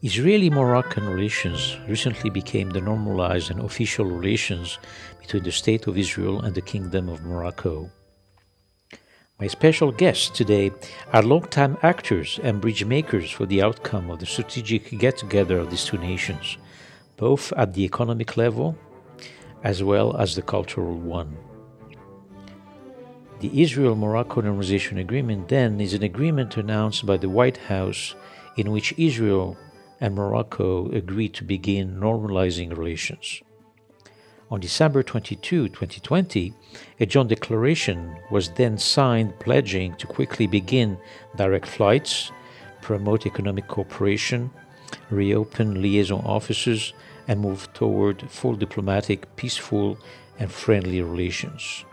Israeli Moroccan relations recently became the normalized and official relations between the State of Israel and the Kingdom of Morocco. My special guests today are longtime actors and bridge makers for the outcome of the strategic get together of these two nations, both at the economic level as well as the cultural one. The Israel Morocco Normalization Agreement, then, is an agreement announced by the White House in which Israel and Morocco agreed to begin normalizing relations. On December 22, 2020, a joint declaration was then signed pledging to quickly begin direct flights, promote economic cooperation, reopen liaison offices, and move toward full diplomatic, peaceful, and friendly relations.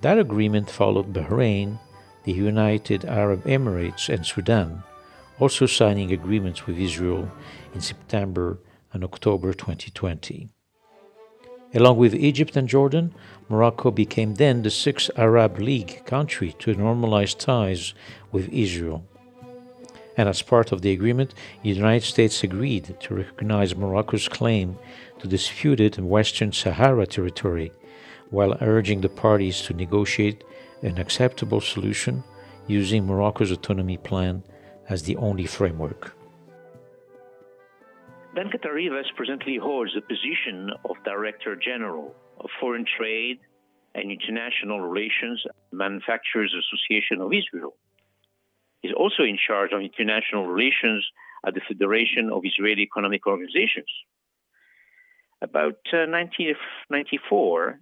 That agreement followed Bahrain, the United Arab Emirates, and Sudan, also signing agreements with Israel in September and October 2020. Along with Egypt and Jordan, Morocco became then the sixth Arab League country to normalize ties with Israel. And as part of the agreement, the United States agreed to recognize Morocco's claim to disputed Western Sahara territory, while urging the parties to negotiate an acceptable solution using Morocco's autonomy plan as the only framework. Dan Catarivas presently holds the position of Director General of Foreign Trade and International Relations Manufacturers Association of Israel. He's also in charge of international relations at the Federation of Israeli Economic Organizations. About uh, 1994,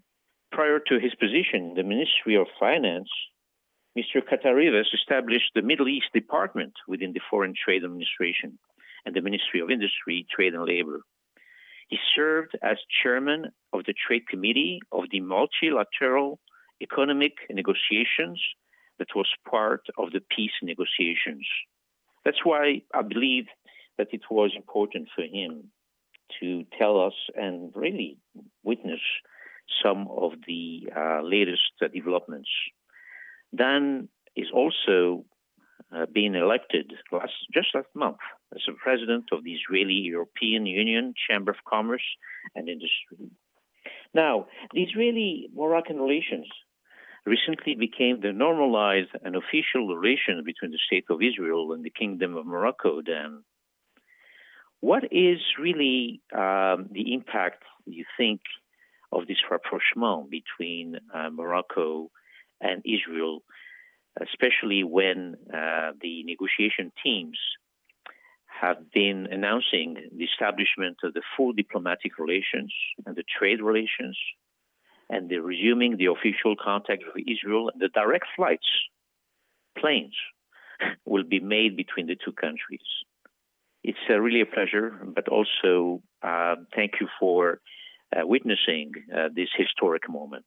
prior to his position in the Ministry of Finance, Mr. Catarivas established the Middle East Department within the Foreign Trade Administration and the Ministry of Industry, Trade and Labor. He served as chairman of the Trade Committee of the Multilateral Economic Negotiations that was part of the peace negotiations. That's why I believe that it was important for him to tell us and really witness some of the uh, latest uh, developments Dan is also uh, being elected last, just last month as the president of the Israeli European Union Chamber of Commerce and Industry. Now, the Israeli Moroccan relations recently became the normalized and official relation between the State of Israel and the Kingdom of Morocco. Dan. what is really um, the impact, you think, of this rapprochement between uh, Morocco and Israel, especially when uh, the negotiation teams have been announcing the establishment of the full diplomatic relations and the trade relations, and they're resuming the official contact with Israel, the direct flights, planes, will be made between the two countries. It's uh, really a pleasure, but also uh, thank you for uh, witnessing uh, this historic moment.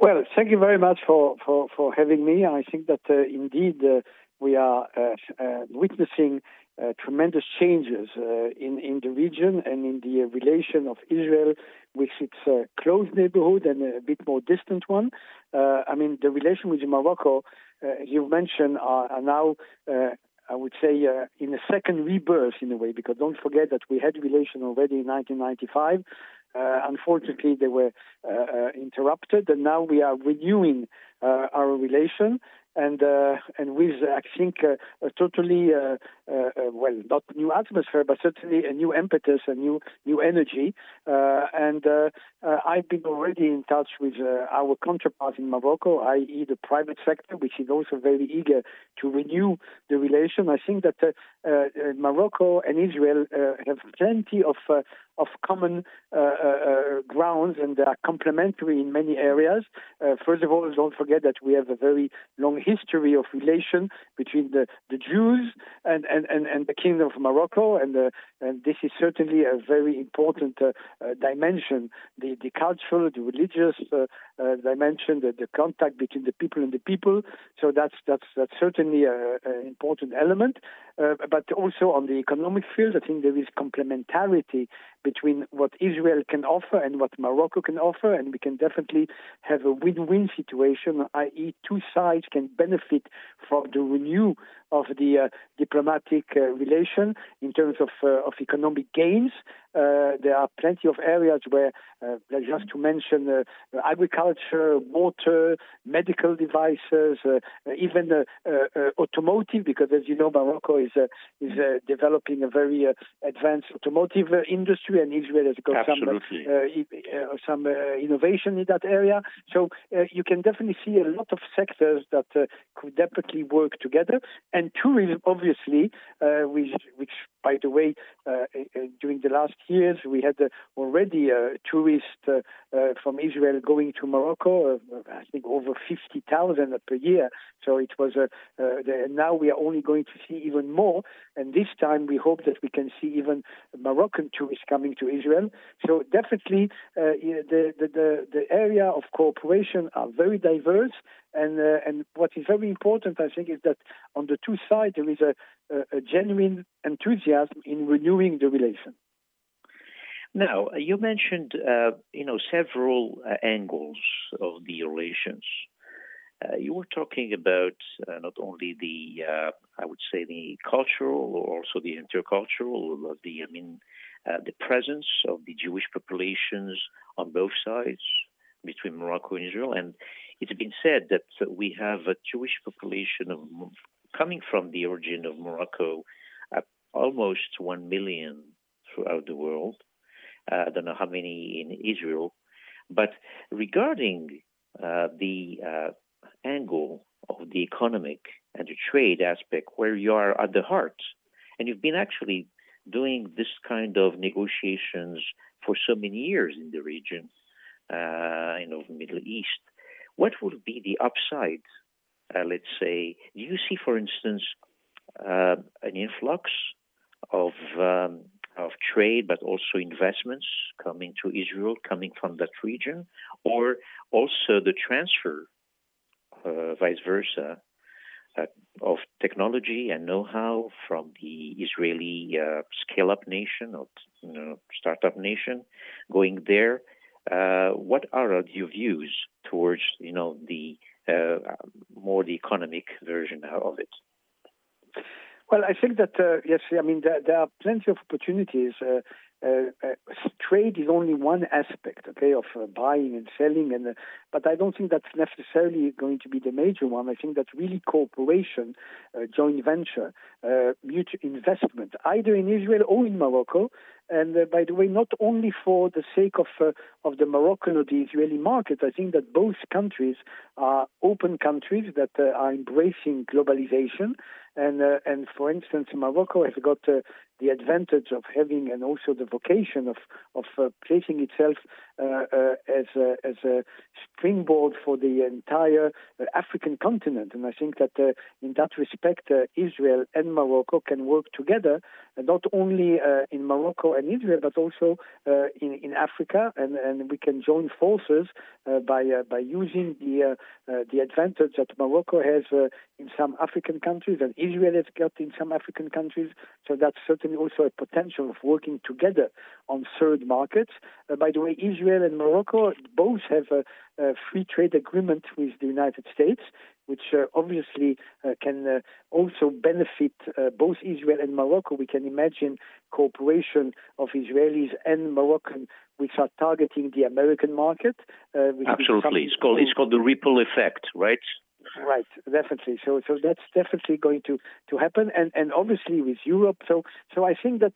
Well, thank you very much for, for, for having me. I think that uh, indeed uh, we are uh, uh witnessing uh, tremendous changes uh, in, in the region and in the relation of Israel with its close neighborhood and a bit more distant one. I mean, the relation with Morocco, you mentioned, are, are now I would say, uh, in a second rebirth in a way, because don't forget that we had relation already in 1995. Uh, unfortunately, they were uh, uh, interrupted, and now we are renewing our relation and uh, and with I think uh, a totally uh, uh, uh, well, not new atmosphere, but certainly a new impetus, a new new energy. Uh, and I've been already in touch with our counterparts in Morocco, i.e., the private sector, which is also very eager to renew the relation. I think that Morocco and Israel have plenty of of common uh, uh, grounds and they are complementary in many areas. Uh, first of all, don't forget that we have a very long history of relation between the, the Jews and, and, and, and the Kingdom of Morocco, and, uh, and this is certainly a very important uh, uh, dimension the, the cultural, the religious Uh, dimension, the, the contact between the people and the people. So that's, that's, that's certainly an important element. Uh, but also on the economic field, I think there is complementarity between what Israel can offer and what Morocco can offer, and we can definitely have a win-win situation, i.e., two sides can benefit from the renew of the uh, diplomatic uh, relation in terms of uh, of economic gains. Uh, there are plenty of areas where, uh, just to mention, uh, agriculture, water, medical devices, uh, even uh, uh, automotive, because as you know, Morocco is is developing a very advanced automotive industry, and Israel has got Absolutely. some some innovation in that area. So you can definitely see a lot of sectors that could definitely work together. And tourism, obviously, uh, which, which by the way, during the last years. We had uh, already uh, tourists uh, from Israel going to Morocco, I think over 50,000 per year. So it was, now we are only going to see even more. And this time we hope that we can see even Moroccan tourists coming to Israel. So definitely the, the, the, the area of cooperation are very diverse. And uh, and what is very important, I think, is that on the two sides there is a, a, genuine enthusiasm in renewing the relation. Now, uh, you mentioned, uh, you know, several uh, angles of the relations. Uh, you were talking about uh, not only the, uh, I would say, the cultural or also the intercultural, of the, I mean, the presence of the Jewish populations on both sides between Morocco and Israel. And it's been said that we have a Jewish population of, coming from the origin of Morocco, almost one million throughout the world. Uh, I don't know how many in Israel. But regarding uh, the uh, angle of the economic and the trade aspect, where you are at the heart, and you've been actually doing this kind of negotiations for so many years in the region, uh, you know, Middle East, what would be the upside? Uh, let's say, do you see, for instance, uh, an influx of um, of trade, but also investments coming to Israel, coming from that region, or also the transfer, uh, vice versa, uh, of technology and know-how from the Israeli uh, scale-up nation or you know, startup nation, going there. Uh, what are your views towards you know the more the economic version of it? Well, I think that uh, yes, I mean there, there, are plenty of opportunities. Uh, uh, uh trade is only one aspect, okay, of uh, buying and selling, and uh, but I don't think that's necessarily going to be the major one. I think that really cooperation, joint venture, mutual investment, either in Israel or in Morocco, and uh, by the way, not only for the sake of uh, of the Moroccan or the Israeli market, I think that both countries are open countries that uh, are embracing globalization. And uh, and for instance, Morocco has got uh, the advantage of having and also the vocation of of uh, placing itself Uh, uh, as a, as a springboard for the entire uh, African continent. And I think that uh, in that respect, Israel and Morocco can work together, not only in Morocco and Israel, but also in in Africa, and and we can join forces by by using the the advantage that Morocco has in some African countries and Israel has got in some African countries. So that's certainly also a potential of working together on third markets. Uh, by the way, Israel and Morocco both have a, a, free trade agreement with the United States, which uh, obviously uh, can uh, also benefit uh, both Israel and Morocco. We can imagine cooperation of Israelis and Moroccan which are targeting the American market. Uh, Absolutely, it's called it's called the ripple effect, right? Right, definitely. So, so that's definitely going to, to happen, and and obviously with Europe. So, so I think that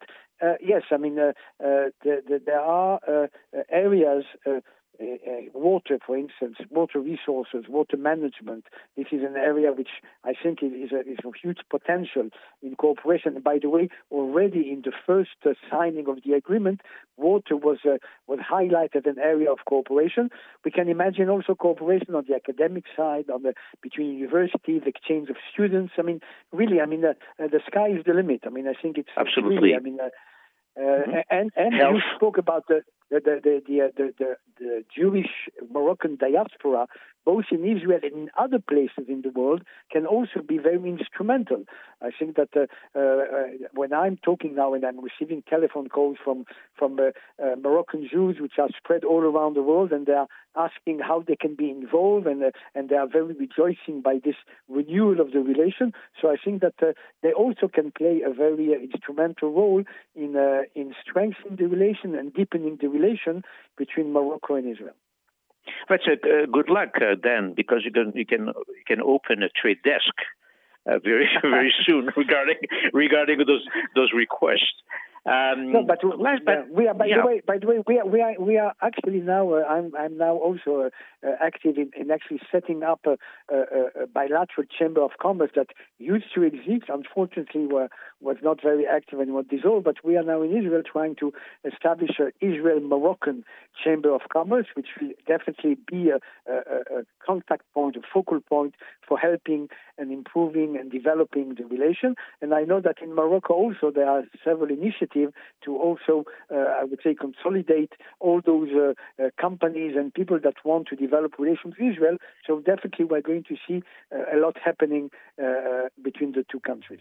yes, I mean uh, uh, the, the, there are uh, areas uh, uh, water, for instance, water resources, water management. This is an area which I think is a, is a huge potential in cooperation. And by the way, already in the first uh, signing of the agreement, water was uh, was highlighted an area of cooperation. We can imagine also cooperation on the academic side, on the between universities, exchange of students. I mean, really, I mean, uh, uh, the sky is the limit. I mean, I think it's absolutely. Really, I mean. Mm-hmm. And and Health. you spoke about the the the the, the, the, the Jewish Moroccan diaspora, both in Israel and in other places in the world, can also be very instrumental. I think that uh, uh, when I'm talking now and I'm receiving telephone calls from from uh, uh Moroccan Jews, which are spread all around the world, and they are asking how they can be involved, and uh, and they are very rejoicing by this renewal of the relation. So I think that uh, they also can play a very instrumental role in in strengthening the relation and deepening the relation between Morocco and Israel. That's a uh, good luck uh, then, because you can you can you can open a trade desk uh, very very soon regarding regarding those those requests. Um, no, but, last, but we are. By the way, by the way, we are we are we are actually now. Uh, I'm I'm now also uh, active in, in, actually setting up a, a, a, bilateral chamber of commerce that used to exist. Unfortunately, were, was not very active and was dissolved. But we are now in Israel trying to establish an Israel Moroccan chamber of commerce, which will definitely be a, a, contact point, a focal point for helping and improving and developing the relation. And I know that in Morocco also there are several initiatives to also, uh, I would say, consolidate all those uh, uh, companies and people that want to develop relations with Israel. So definitely we're going to see a lot happening between the two countries.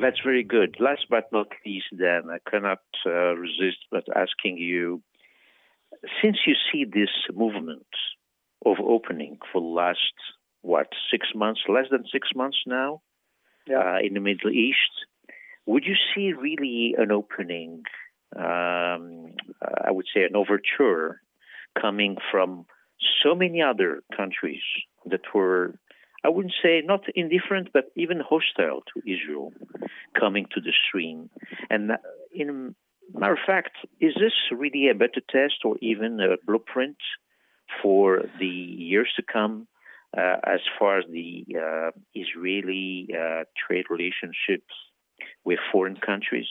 That's very good. Last but not least, then, I cannot uh, resist but asking you since you see this movement of opening for the last, what, six months, less than six months now yeah. uh, in the Middle East, would you see really an opening, um, I would say an overture coming from so many other countries that were I wouldn't say not indifferent, but even hostile to Israel coming to the stream. And in matter of fact, is this really a better test or even a blueprint for the years to come uh, as far as the uh, Israeli uh, trade relationships with foreign countries?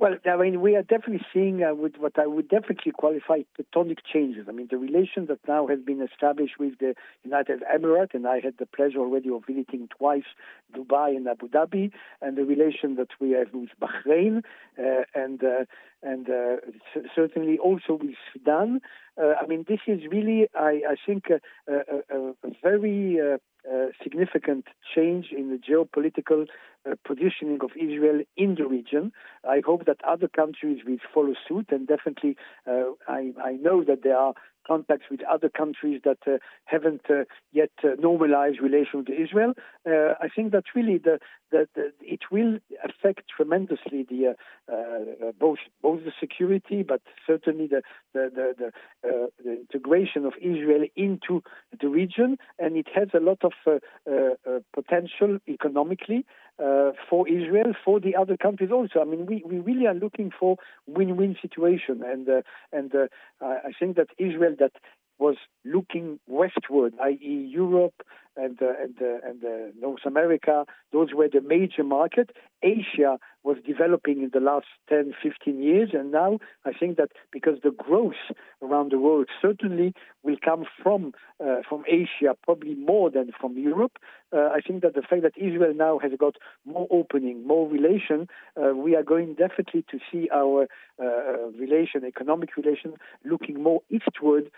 Well, I mean, we are definitely seeing uh, with what I would definitely qualify tectonic changes. I mean, the relation that now has been established with the United Emirates, and I had the pleasure already of visiting twice Dubai and Abu Dhabi, and the relation that we have with Bahrain, uh, and uh, and uh, certainly also with Sudan. Uh, I mean, this is really, I, I think, a, a, a very uh, uh, significant change in the geopolitical uh, positioning of Israel in the region. I hope that other countries will follow suit, and definitely, uh, I, I, know that there are contacts with other countries that uh, haven't uh, yet uh, normalized relations with Israel. Uh, I think that really the, the, the, it will affect tremendously the uh, uh, both both the security, but certainly the the, the, uh, the integration of Israel into the region, and it has a lot of uh, potential economically for Israel, for the other countries also. I mean, we, we really are looking for win-win situation, and and I think that Israel that was looking westward, i.e., Europe and uh, and uh, and uh, North America. Those were the major market. Asia was developing in the last 10, 15 years, and now I think that because the growth around the world certainly will come from uh, from Asia, probably more than from Europe. Uh, I think that the fact that Israel now has got more opening, more relation, uh, we are going definitely to see our relation, economic relation, looking more eastward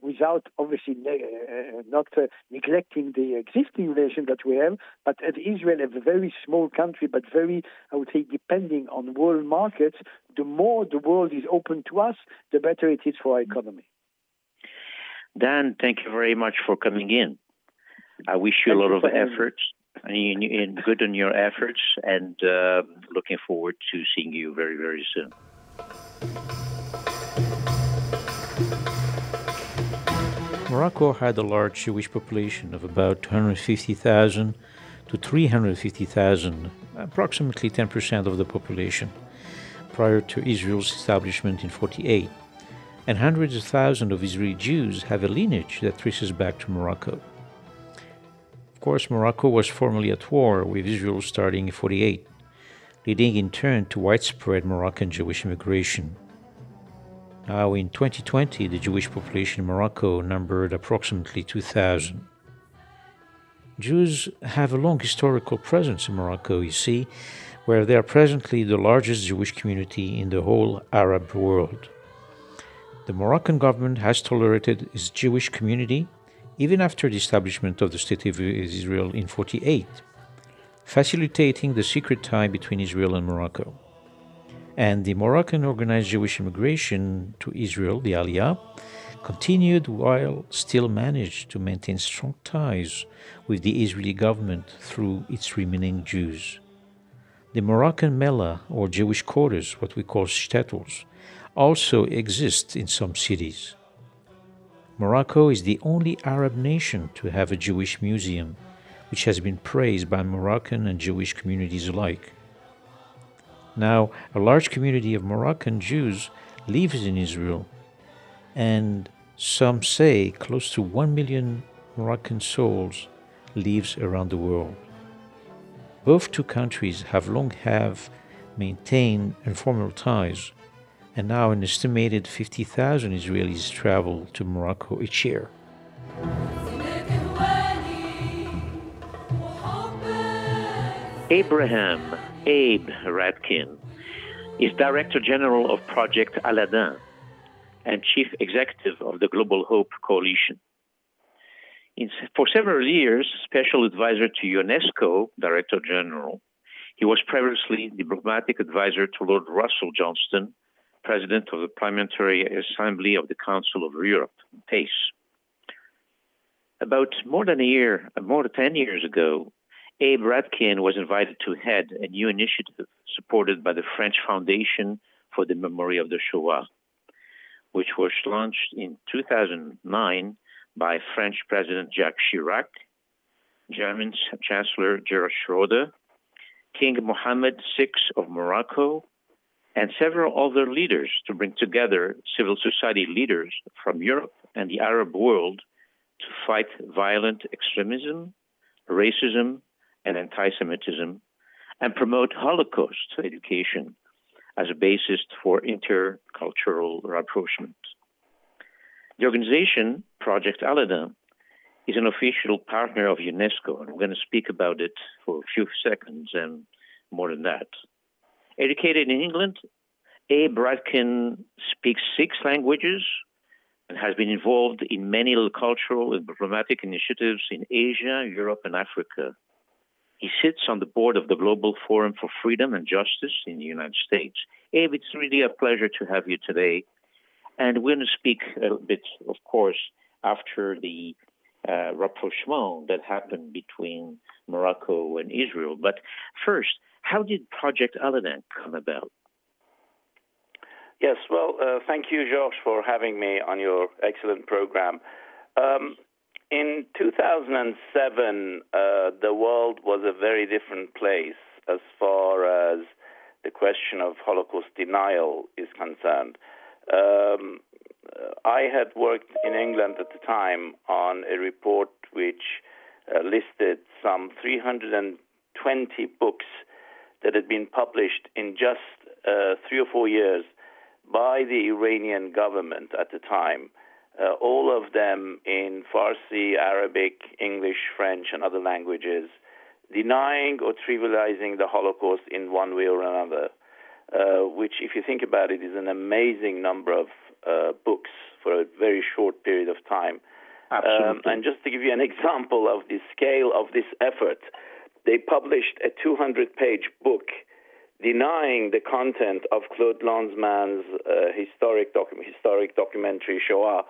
without obviously ne- not neglecting the existing relation that we have, but as Israel is a very small country, but very, I would say, depending on world markets, the more the world is open to us, the better it is for our economy. Dan, thank you very much for coming in. I wish you thank a lot of efforts and, and good on your efforts, and uh, looking forward to seeing you very, very soon. Morocco had a large Jewish population of about 250,000 to 350,000, approximately 10% of the population, prior to Israel's establishment in 48. And hundreds of thousands of Israeli Jews have a lineage that traces back to Morocco. Of course, Morocco was formally at war with Israel starting in 48, leading in turn to widespread Moroccan Jewish immigration. Now, in 2020, the Jewish population in Morocco numbered approximately 2,000. Jews have a long historical presence in Morocco, you see, where they are presently the largest Jewish community in the whole Arab world. The Moroccan government has tolerated its Jewish community even after the establishment of the State of Israel in 48, facilitating the secret tie between Israel and Morocco and the Moroccan organized Jewish immigration to Israel, the Aliyah, continued while still managed to maintain strong ties with the Israeli government through its remaining Jews. The Moroccan Mellah, or Jewish quarters, what we call shtetls, also exist in some cities. Morocco is the only Arab nation to have a Jewish museum, which has been praised by Moroccan and Jewish communities alike. Now, a large community of Moroccan Jews lives in Israel, and some say close to 1 million Moroccan souls lives around the world. Both two countries have long have maintained informal ties, and now an estimated 50,000 Israelis travel to Morocco each year. Abraham Abe Radkin is Director General of Project Aladdin and Chief Executive of the Global Hope Coalition. For several years, Special Advisor to UNESCO, Director General, he was previously Diplomatic Advisor to Lord Russell Johnston, President of the Parliamentary Assembly of the Council of Europe, PACE. About more than a year, more than 10 years ago, Abe Radkin was invited to head a new initiative supported by the French Foundation for the Memory of the Shoah, which was launched in 2009 by French President Jacques Chirac, German Chancellor Gerhard Schroeder, King Mohammed VI of Morocco, and several other leaders to bring together civil society leaders from Europe and the Arab world to fight violent extremism, racism, and anti Semitism, and promote Holocaust education as a basis for intercultural rapprochement. The organization, Project Aladdin, is an official partner of UNESCO, and I'm going to speak about it for a few seconds and more than that. Educated in England, Abe Radkin speaks six languages and has been involved in many cultural and diplomatic initiatives in Asia, Europe, and Africa. He sits on the board of the Global Forum for Freedom and Justice in the United States. Abe, it's really a pleasure to have you today. And we're going to speak a bit, of course, after the uh, rapprochement that happened between Morocco and Israel. But first, how did Project Aladdin come about? Yes, well, uh, thank you, Georges, for having me on your excellent program. Um, in 2007, uh, the world was a very different place as far as the question of Holocaust denial is concerned. Um, I had worked in England at the time on a report which uh, listed some 320 books that had been published in just uh, three or four years by the Iranian government at the time, uh, all of them in Farsi, Arabic, English, French, and other languages, denying or trivializing the Holocaust in one way or another. Uh, which, if you think about it, is an amazing number of uh, books for a very short period of time. Um, and just to give you an example of the scale of this effort, they published a 200 page book denying the content of Claude Lanzmann's uh, historic, docu- historic documentary Shoah,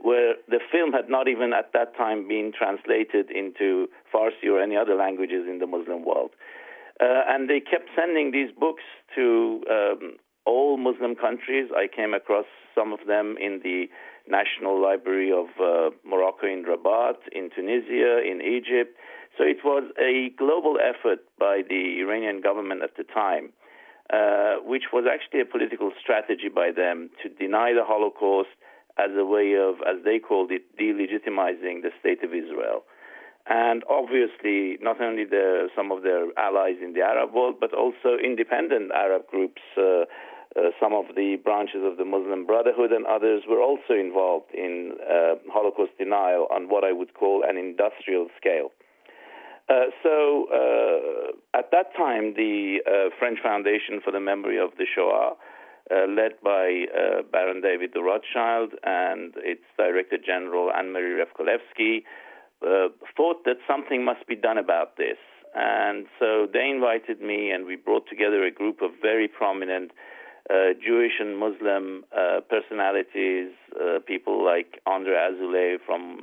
where the film had not even at that time been translated into Farsi or any other languages in the Muslim world. Uh, and they kept sending these books to um, all Muslim countries. I came across some of them in the National Library of uh, Morocco in Rabat, in Tunisia, in Egypt. So it was a global effort by the Iranian government at the time, uh, which was actually a political strategy by them to deny the Holocaust as a way of, as they called it, delegitimizing the state of Israel. And obviously, not only the, some of their allies in the Arab world, but also independent Arab groups, uh, uh, some of the branches of the Muslim Brotherhood and others were also involved in uh, Holocaust denial on what I would call an industrial scale. Uh, so uh, at that time, the uh, French Foundation for the Memory of the Shoah, led by Baron David de Rothschild and its Director General Anne Marie Revcolevschi, thought that something must be done about this. And so they invited me, and we brought together a group of very prominent uh, Jewish and Muslim uh, personalities, uh, people like Andre Azoulay from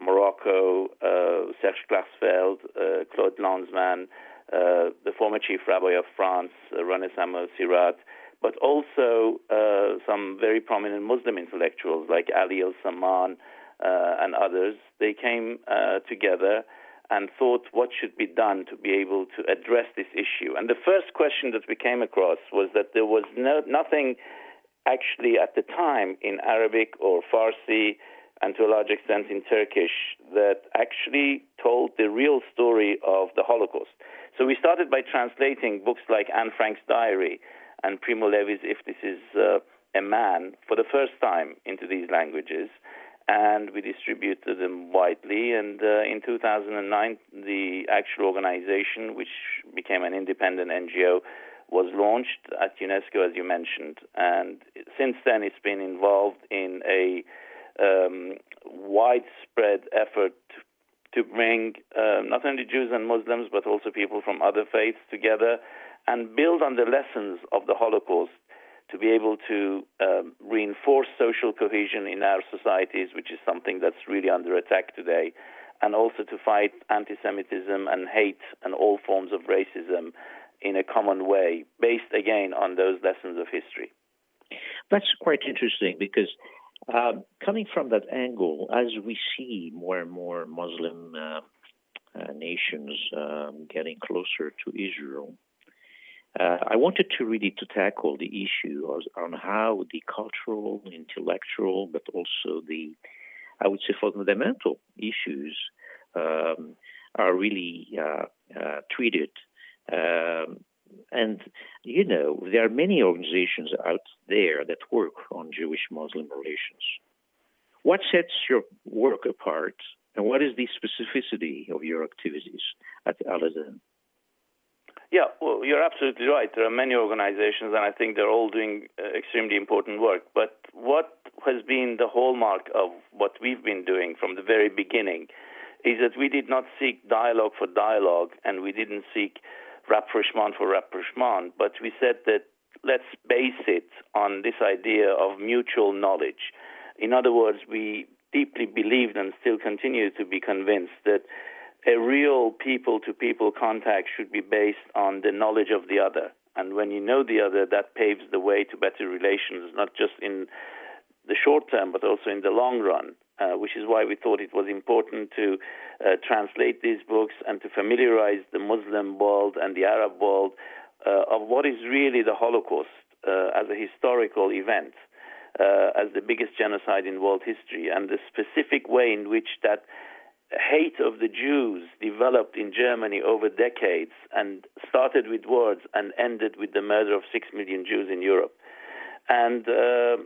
Morocco, uh, Serge Klarsfeld, uh, Claude Lanzmann, uh, the former chief rabbi of France, uh, René Samuel Sirat, but also uh, some very prominent Muslim intellectuals like Ali el-Samman uh, and others. They came uh, together and thought what should be done to be able to address this issue. And the first question that we came across was that there was no, nothing actually at the time in Arabic or Farsi and to a large extent in Turkish that actually told the real story of the Holocaust. So we started by translating books like Anne Frank's diary and Primo Levi's If This Is uh, a Man for the first time into these languages. And we distributed them widely. And uh, in 2009, the actual organization, which became an independent NGO, was launched at UNESCO, as you mentioned. And since then, it's been involved in a um, widespread effort to bring uh, not only Jews and Muslims, but also people from other faiths together and build on the lessons of the Holocaust to be able to um, reinforce social cohesion in our societies, which is something that's really under attack today, and also to fight anti Semitism and hate and all forms of racism in a common way, based again on those lessons of history. That's quite interesting because uh, coming from that angle, as we see more and more Muslim uh, uh, nations um, getting closer to Israel, uh, I wanted to really to tackle the issue on how the cultural, intellectual, but also the, I would say, fundamental issues um, are really uh, uh, treated um, and, you know, there are many organizations out there that work on Jewish Muslim relations. What sets your work apart, and what is the specificity of your activities at Aladdin? Yeah, well, you're absolutely right. There are many organizations, and I think they're all doing uh, extremely important work. But what has been the hallmark of what we've been doing from the very beginning is that we did not seek dialogue for dialogue, and we didn't seek rapprochement for rapprochement, but we said that let's base it on this idea of mutual knowledge. In other words, we deeply believed and still continue to be convinced that a real people to people contact should be based on the knowledge of the other. And when you know the other, that paves the way to better relations, not just in the short term, but also in the long run. Uh, which is why we thought it was important to uh, translate these books and to familiarize the Muslim world and the Arab world uh, of what is really the Holocaust uh, as a historical event, uh, as the biggest genocide in world history, and the specific way in which that hate of the Jews developed in Germany over decades and started with words and ended with the murder of six million Jews in Europe. And uh,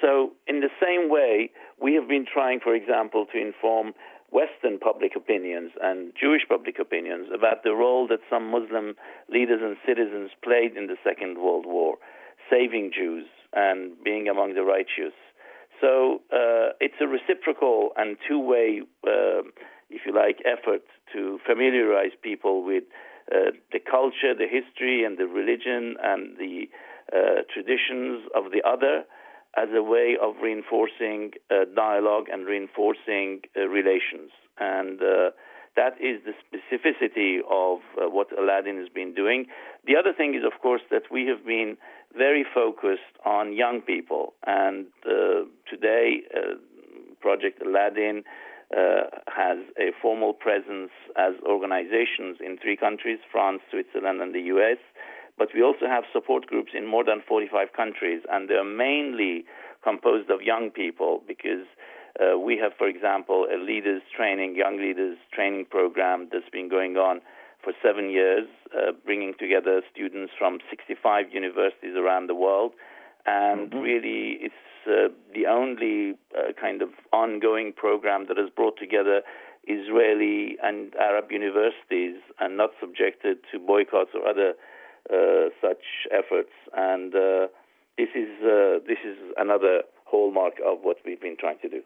so, in the same way, we have been trying, for example, to inform Western public opinions and Jewish public opinions about the role that some Muslim leaders and citizens played in the Second World War, saving Jews and being among the righteous. So uh, it's a reciprocal and two way, uh, if you like, effort to familiarize people with uh, the culture, the history, and the religion and the uh, traditions of the other as a way of reinforcing uh, dialogue and reinforcing uh, relations. And that is the specificity of uh, what Aladdin has been doing. The other thing is, of course, that we have been very focused on young people. And uh, today, uh, Project Aladdin has a formal presence as organizations in three countries France, Switzerland, and the US. But we also have support groups in more than 45 countries, and they're mainly composed of young people because uh, we have, for example, a leaders training, young leaders training program that's been going on for seven years, uh, bringing together students from 65 universities around the world. And mm-hmm. really, it's uh, the only uh, kind of ongoing program that has brought together Israeli and Arab universities and not subjected to boycotts or other uh, such efforts. And uh, this is uh, this is another hallmark of what we've been trying to do.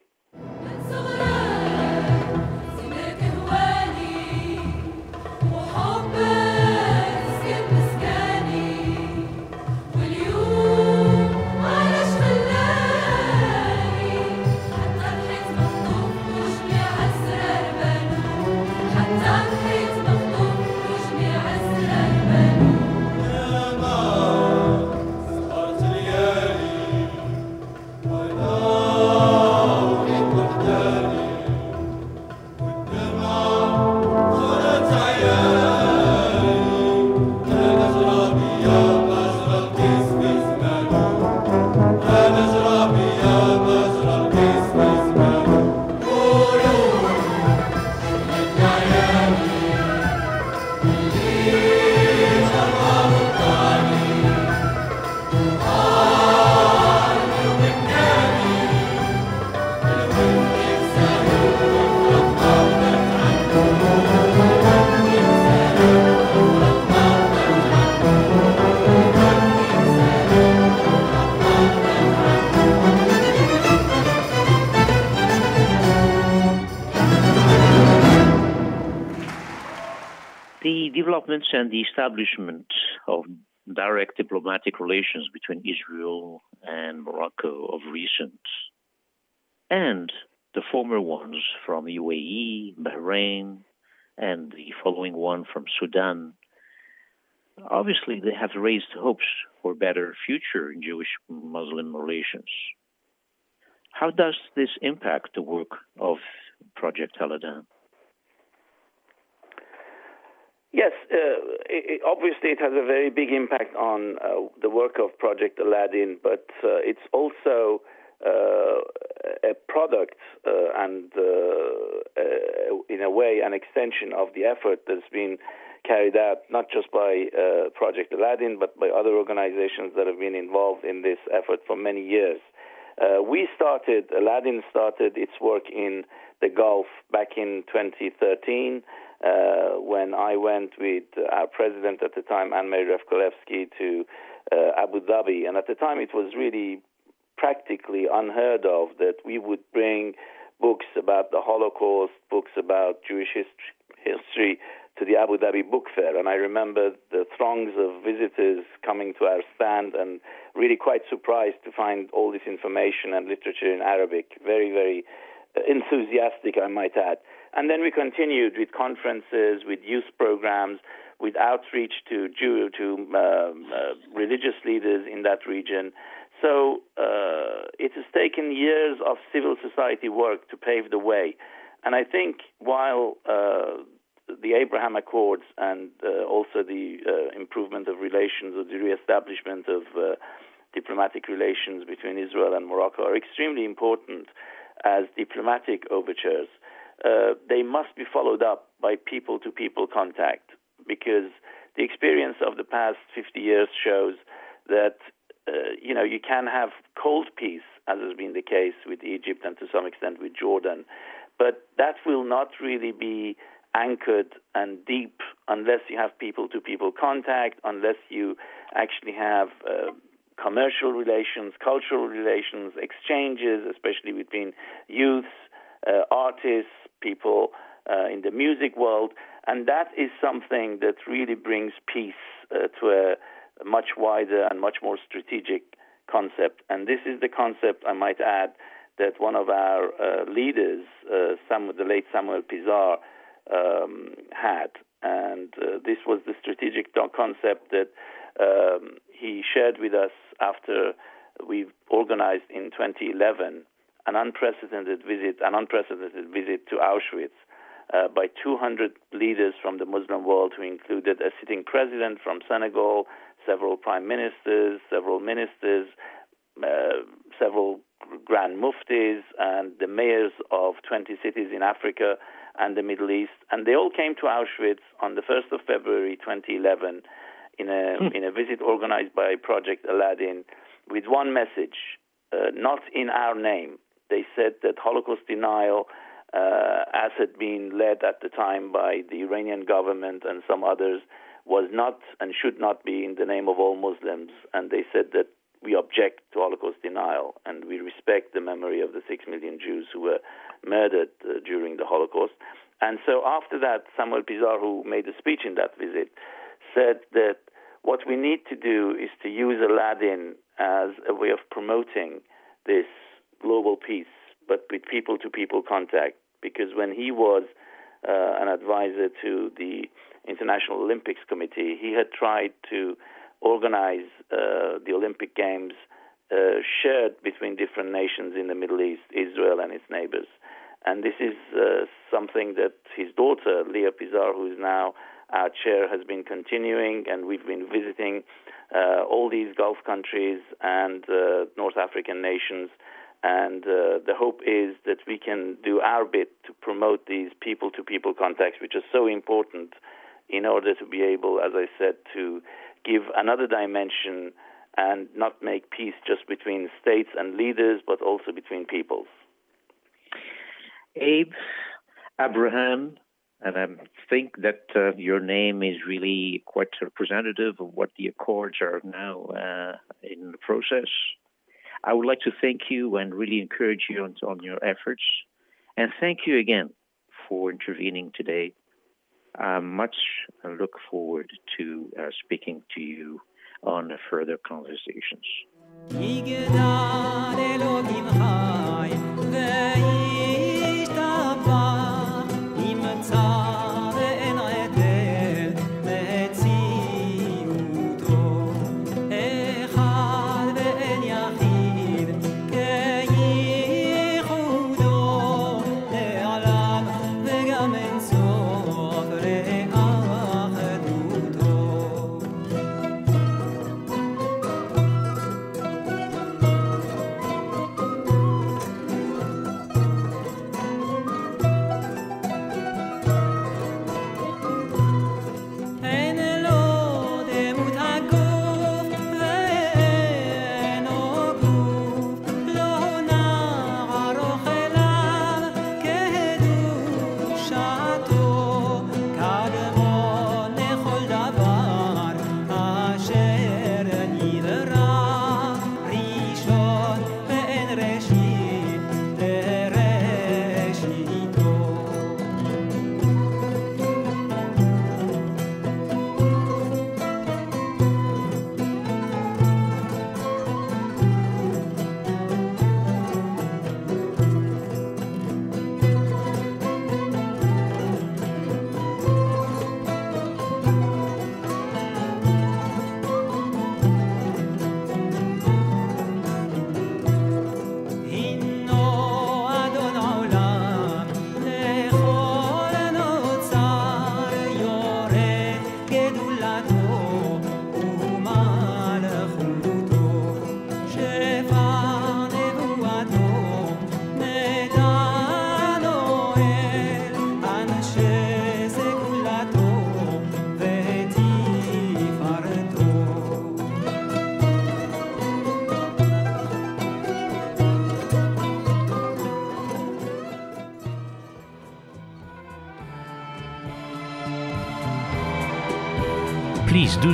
And the establishment of direct diplomatic relations between Israel and Morocco of recent, and the former ones from UAE, Bahrain, and the following one from Sudan, obviously they have raised hopes for better future in Jewish Muslim relations. How does this impact the work of Project Aladdin? Yes, uh, it, obviously it has a very big impact on uh, the work of Project Aladdin, but uh, it's also uh, a product uh, and, uh, in a way, an extension of the effort that's been carried out not just by Project Aladdin, but by other organizations that have been involved in this effort for many years. we started, Aladdin started its work in the Gulf back in 2013 uh, when I went with our president at the time, Anne-Marie Revcolevschi, to uh, Abu Dhabi. And at the time, it was really practically unheard of that we would bring books about the Holocaust, books about Jewish history, history to the Abu Dhabi Book Fair. And I remember the throngs of visitors coming to our stand and really quite surprised to find all this information and literature in Arabic. Very, very enthusiastic, I might add. And then we continued with conferences, with youth programs, with outreach to Jew, to um, uh, religious leaders in that region. So uh, it has taken years of civil society work to pave the way. And I think while uh, the Abraham Accords and uh, also the uh, improvement of relations or the reestablishment of diplomatic relations between Israel and Morocco are extremely important as diplomatic overtures, uh, they must be followed up by people to people contact because the experience of the past 50 years shows that uh, you know you can have cold peace as has been the case with Egypt and to some extent with Jordan but that will not really be anchored and deep unless you have people to people contact unless you actually have uh, commercial relations, cultural relations, exchanges, especially between youths, uh, artists, people uh, in the music world. And that is something that really brings peace uh, to a much wider and much more strategic concept. And this is the concept, I might add, that one of our uh, leaders, uh, Samuel, the late Samuel Pisar, um, had. And uh, this was the strategic concept that um, he shared with us after we organized in 2011 an unprecedented visit, an unprecedented visit to Auschwitz uh, by 200 leaders from the Muslim world, who included a sitting president from Senegal, several prime ministers, several ministers, uh, several grand muftis, and the mayors of 20 cities in Africa and the Middle East. And they all came to Auschwitz on the 1st of February 2011 in a hmm. in a visit organized by Project Aladdin with one message, uh, not in our name. They said that Holocaust denial, uh, as had been led at the time by the Iranian government and some others, was not and should not be in the name of all Muslims. And they said that we object to Holocaust denial and we respect the memory of the six million Jews who were murdered uh, during the Holocaust. And so after that, Samuel Pisar, who made a speech in that visit, said that what we need to do is to use Aladdin as a way of promoting this global peace, but with people to people contact. Because when he was uh, an advisor to the International Olympics Committee, he had tried to organize uh, the Olympic Games uh, shared between different nations in the Middle East, Israel and its neighbors. And this is uh, something that his daughter, Leah Pisar, who is now our chair has been continuing, and we've been visiting uh, all these Gulf countries and uh, North African nations. And uh, the hope is that we can do our bit to promote these people to people contacts, which are so important in order to be able, as I said, to give another dimension and not make peace just between states and leaders, but also between peoples. Abe, Abraham, and I think that uh, your name is really quite representative of what the Accords are now uh, in the process. I would like to thank you and really encourage you on, on your efforts. And thank you again for intervening today. I much look forward to uh, speaking to you on further conversations.